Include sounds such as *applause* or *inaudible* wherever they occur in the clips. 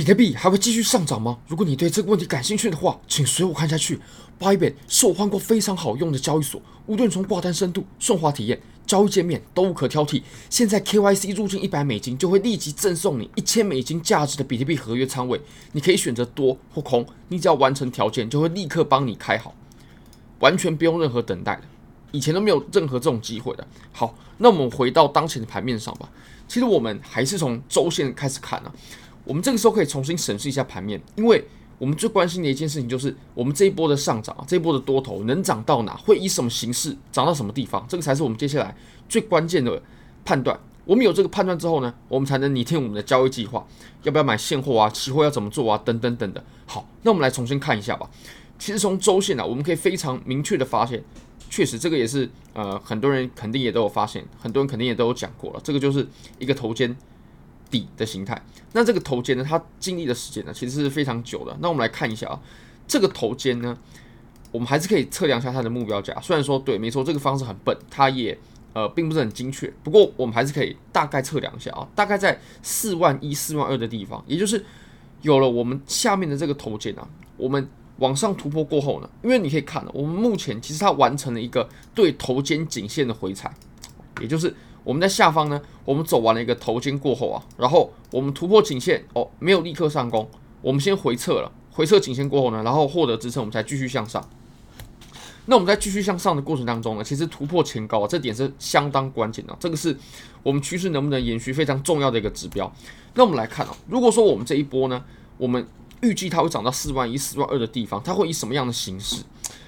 比特币还会继续上涨吗？如果你对这个问题感兴趣的话，请随我看下去。Bybit 是我换过非常好用的交易所，无论从挂单深度、顺滑体验、交易界面都无可挑剔。现在 KYC 入境一百美金就会立即赠送你一千美金价值的比特币合约仓位，你可以选择多或空，你只要完成条件就会立刻帮你开好，完全不用任何等待的。以前都没有任何这种机会的。好，那我们回到当前的盘面上吧。其实我们还是从周线开始看啊。我们这个时候可以重新审视一下盘面，因为我们最关心的一件事情就是我们这一波的上涨啊，这一波的多头能涨到哪，会以什么形式涨到什么地方，这个才是我们接下来最关键的判断。我们有这个判断之后呢，我们才能拟定我们的交易计划，要不要买现货啊，期货要怎么做啊，等等等等。好，那我们来重新看一下吧。其实从周线啊，我们可以非常明确的发现，确实这个也是呃很多人肯定也都有发现，很多人肯定也都有讲过了，这个就是一个头肩底的形态，那这个头肩呢，它经历的时间呢，其实是非常久的。那我们来看一下啊，这个头肩呢，我们还是可以测量一下它的目标价。虽然说对，没错，这个方式很笨，它也呃并不是很精确。不过我们还是可以大概测量一下啊，大概在四万一、四万二的地方，也就是有了我们下面的这个头肩啊，我们往上突破过后呢，因为你可以看，我们目前其实它完成了一个对头肩颈线的回踩，也就是。我们在下方呢，我们走完了一个头肩过后啊，然后我们突破颈线哦，没有立刻上攻，我们先回撤了，回撤颈线过后呢，然后获得支撑，我们才继续向上。那我们在继续向上的过程当中呢，其实突破前高啊，这点是相当关键的，这个是我们趋势能不能延续非常重要的一个指标。那我们来看啊，如果说我们这一波呢，我们预计它会涨到四万一、四万二的地方，它会以什么样的形式？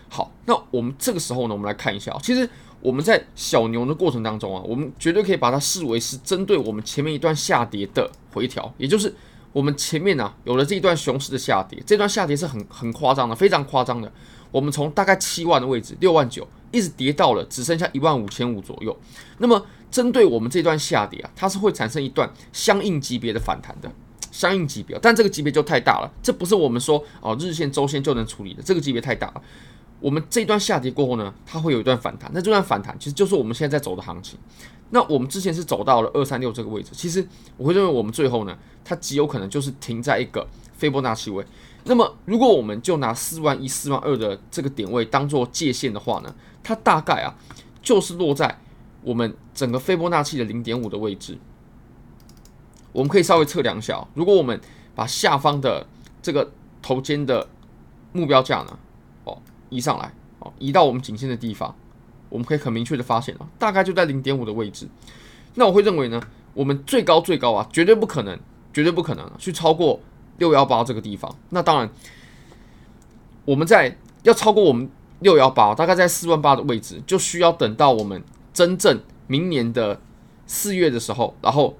好，那我们这个时候呢，我们来看一下，其实。我们在小牛的过程当中啊，我们绝对可以把它视为是针对我们前面一段下跌的回调，也就是我们前面啊有了这一段熊市的下跌，这段下跌是很很夸张的，非常夸张的。我们从大概七万的位置，六万九，一直跌到了只剩下一万五千五左右。那么针对我们这段下跌啊，它是会产生一段相应级别的反弹的，相应级别，但这个级别就太大了，这不是我们说哦日线、周线就能处理的，这个级别太大了。我们这一段下跌过后呢，它会有一段反弹。那这段反弹其实就是我们现在在走的行情。那我们之前是走到了二三六这个位置，其实我会认为我们最后呢，它极有可能就是停在一个斐波那契位。那么如果我们就拿四万一、四万二的这个点位当做界限的话呢，它大概啊就是落在我们整个斐波那契的零点五的位置。我们可以稍微测量一下，如果我们把下方的这个头肩的目标价呢，移上来，哦，移到我们颈线的地方，我们可以很明确的发现啊，大概就在零点五的位置。那我会认为呢，我们最高最高啊，绝对不可能，绝对不可能去超过六幺八这个地方。那当然，我们在要超过我们六幺八，大概在四万八的位置，就需要等到我们真正明年的四月的时候，然后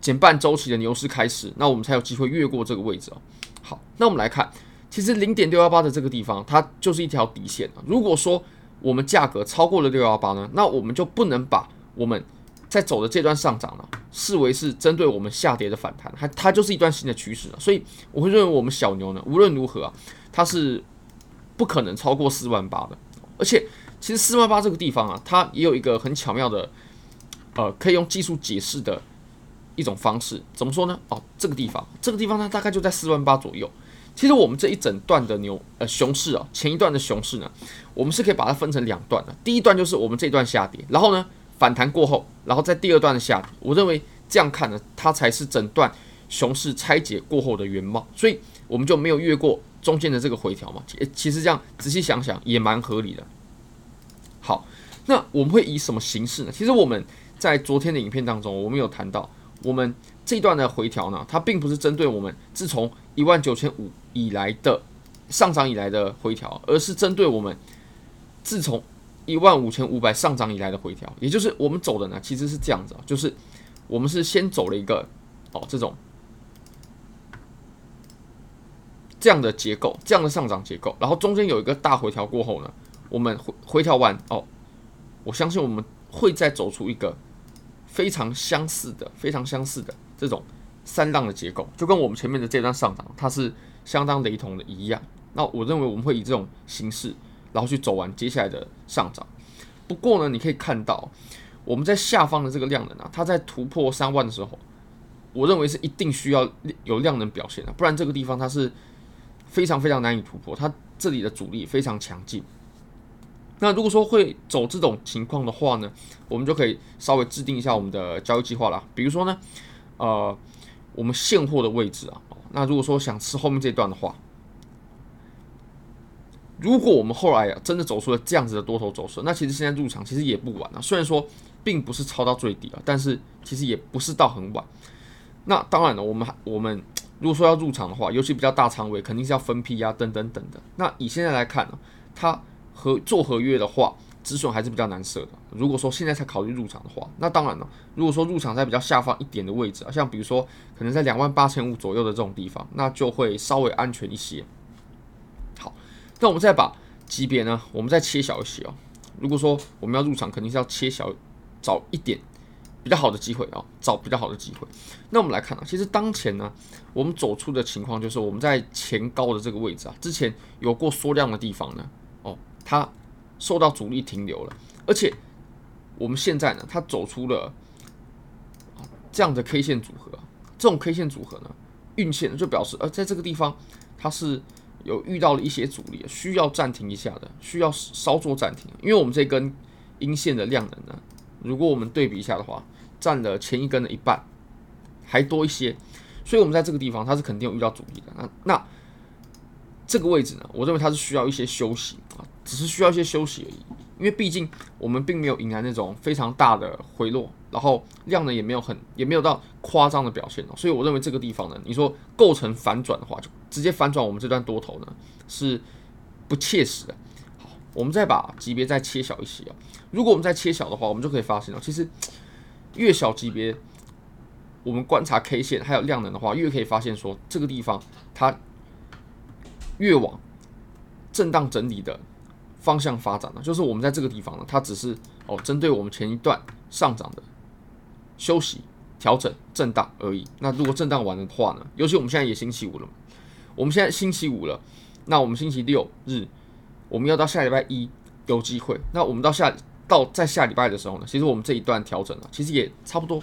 减半周期的牛市开始，那我们才有机会越过这个位置哦。好，那我们来看。其实零点六幺八的这个地方，它就是一条底线。如果说我们价格超过了六幺八呢，那我们就不能把我们在走的这段上涨呢，视为是针对我们下跌的反弹，它它就是一段新的趋势了。所以我会认为我们小牛呢，无论如何啊，它是不可能超过四万八的。而且其实四万八这个地方啊，它也有一个很巧妙的，呃，可以用技术解释的一种方式。怎么说呢？哦，这个地方，这个地方它大概就在四万八左右。其实我们这一整段的牛呃熊市啊，前一段的熊市呢，我们是可以把它分成两段的。第一段就是我们这段下跌，然后呢反弹过后，然后在第二段的下跌。我认为这样看呢，它才是整段熊市拆解过后的原貌。所以我们就没有越过中间的这个回调嘛。其实这样仔细想想也蛮合理的。好，那我们会以什么形式呢？其实我们在昨天的影片当中，我们有谈到我们。这一段的回调呢，它并不是针对我们自从一万九千五以来的上涨以来的回调，而是针对我们自从一万五千五百上涨以来的回调。也就是我们走的呢，其实是这样子，就是我们是先走了一个哦这种这样的结构，这样的上涨结构，然后中间有一个大回调过后呢，我们回回调完哦，我相信我们会再走出一个非常相似的，非常相似的。这种三浪的结构，就跟我们前面的这段上涨，它是相当雷同的一样。那我认为我们会以这种形式，然后去走完接下来的上涨。不过呢，你可以看到我们在下方的这个量能啊，它在突破三万的时候，我认为是一定需要有量能表现的，不然这个地方它是非常非常难以突破，它这里的阻力非常强劲。那如果说会走这种情况的话呢，我们就可以稍微制定一下我们的交易计划了。比如说呢，呃，我们现货的位置啊，那如果说想吃后面这段的话，如果我们后来啊真的走出了这样子的多头走势，那其实现在入场其实也不晚啊。虽然说并不是抄到最低啊，但是其实也不是到很晚。那当然了，我们还我们 *tsk* 如果说要入场的话，尤其比较大仓位，肯定是要分批啊，等等等的。那以现在来看呢，它。合做合约的话，止损还是比较难设的。如果说现在才考虑入场的话，那当然了。如果说入场在比较下方一点的位置啊，像比如说可能在两万八千五左右的这种地方，那就会稍微安全一些。好，那我们再把级别呢，我们再切小一些哦。如果说我们要入场，肯定是要切小，找一点比较好的机会啊，找比较好的机会。那我们来看啊，其实当前呢，我们走出的情况就是我们在前高的这个位置啊，之前有过缩量的地方呢。哦它受到阻力停留了，而且我们现在呢，它走出了这样的 K 线组合，这种 K 线组合呢，运线就表示，呃，在这个地方它是有遇到了一些阻力，需要暂停一下的，需要稍作暂停，因为我们这根阴线的量能呢，如果我们对比一下的话，占了前一根的一半还多一些，所以我们在这个地方它是肯定有遇到阻力的，那那。这个位置呢，我认为它是需要一些休息啊，只是需要一些休息而已。因为毕竟我们并没有迎来那种非常大的回落，然后量呢也没有很也没有到夸张的表现哦。所以我认为这个地方呢，你说构成反转的话，就直接反转我们这段多头呢是不切实的。好，我们再把级别再切小一些啊。如果我们再切小的话，我们就可以发现哦，其实越小级别，我们观察 K 线还有量能的话，越可以发现说这个地方它。越往震荡整理的方向发展呢，就是我们在这个地方呢，它只是哦针对我们前一段上涨的休息、调整、震荡而已。那如果震荡完的话呢，尤其我们现在也星期五了，我们现在星期五了，那我们星期六日我们要到下礼拜一有机会。那我们到下到在下礼拜的时候呢，其实我们这一段调整呢，其实也差不多。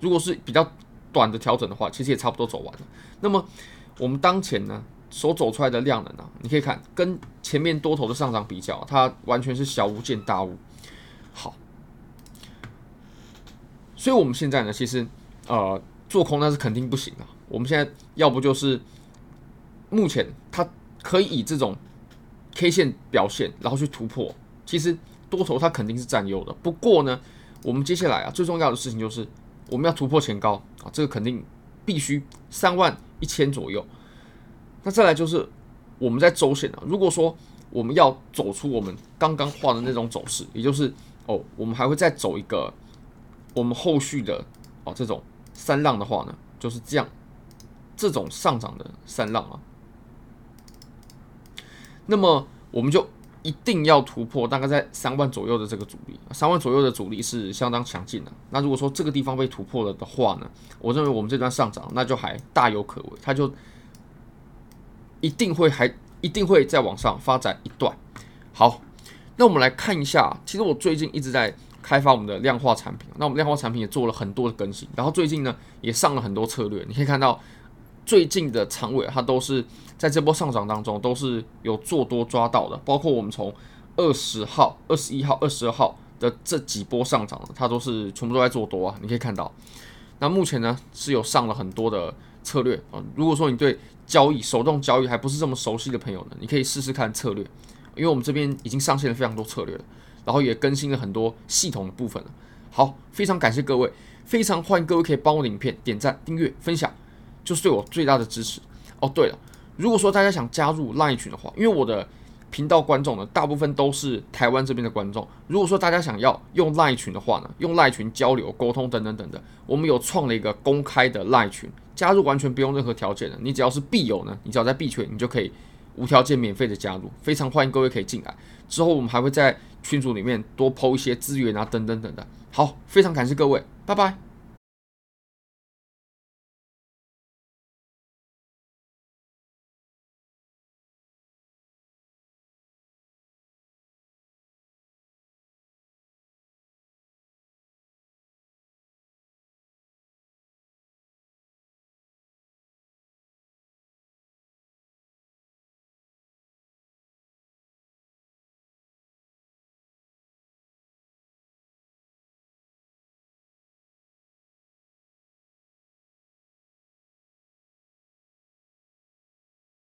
如果是比较短的调整的话，其实也差不多走完了。那么我们当前呢，所走出来的量能啊，你可以看跟前面多头的上涨比较，它完全是小巫见大巫。好，所以我们现在呢，其实呃做空那是肯定不行的。我们现在要不就是目前它可以以这种 K 线表现，然后去突破。其实多头它肯定是占优的。不过呢，我们接下来啊最重要的事情就是我们要突破前高啊，这个肯定必须三万一千左右。那再来就是我们在周线啊，如果说我们要走出我们刚刚画的那种走势，也就是哦，我们还会再走一个我们后续的哦这种三浪的话呢，就是这样这种上涨的三浪啊，那么我们就一定要突破大概在三万左右的这个阻力，三万左右的阻力是相当强劲的。那如果说这个地方被突破了的话呢，我认为我们这段上涨那就还大有可为，它就。一定会还一定会再往上发展一段。好，那我们来看一下，其实我最近一直在开发我们的量化产品，那我们量化产品也做了很多的更新，然后最近呢也上了很多策略。你可以看到最近的长尾它都是在这波上涨当中都是有做多抓到的，包括我们从二十号、二十一号、二十二号的这几波上涨，它都是全部都在做多啊。你可以看到，那目前呢是有上了很多的策略啊。如果说你对交易手动交易还不是这么熟悉的朋友呢，你可以试试看策略，因为我们这边已经上线了非常多策略了，然后也更新了很多系统的部分了。好，非常感谢各位，非常欢迎各位可以帮我的影片点赞、订阅、分享，就是对我最大的支持。哦，对了，如果说大家想加入 LINE 群的话，因为我的频道观众呢，大部分都是台湾这边的观众，如果说大家想要用赖群的话呢，用赖群交流、沟通等等等等，我们有创了一个公开的赖群。加入完全不用任何条件的，你只要是币友呢，你只要在币圈，你就可以无条件免费的加入，非常欢迎各位可以进来。之后我们还会在群组里面多抛一些资源啊，等等等等。好，非常感谢各位，拜拜。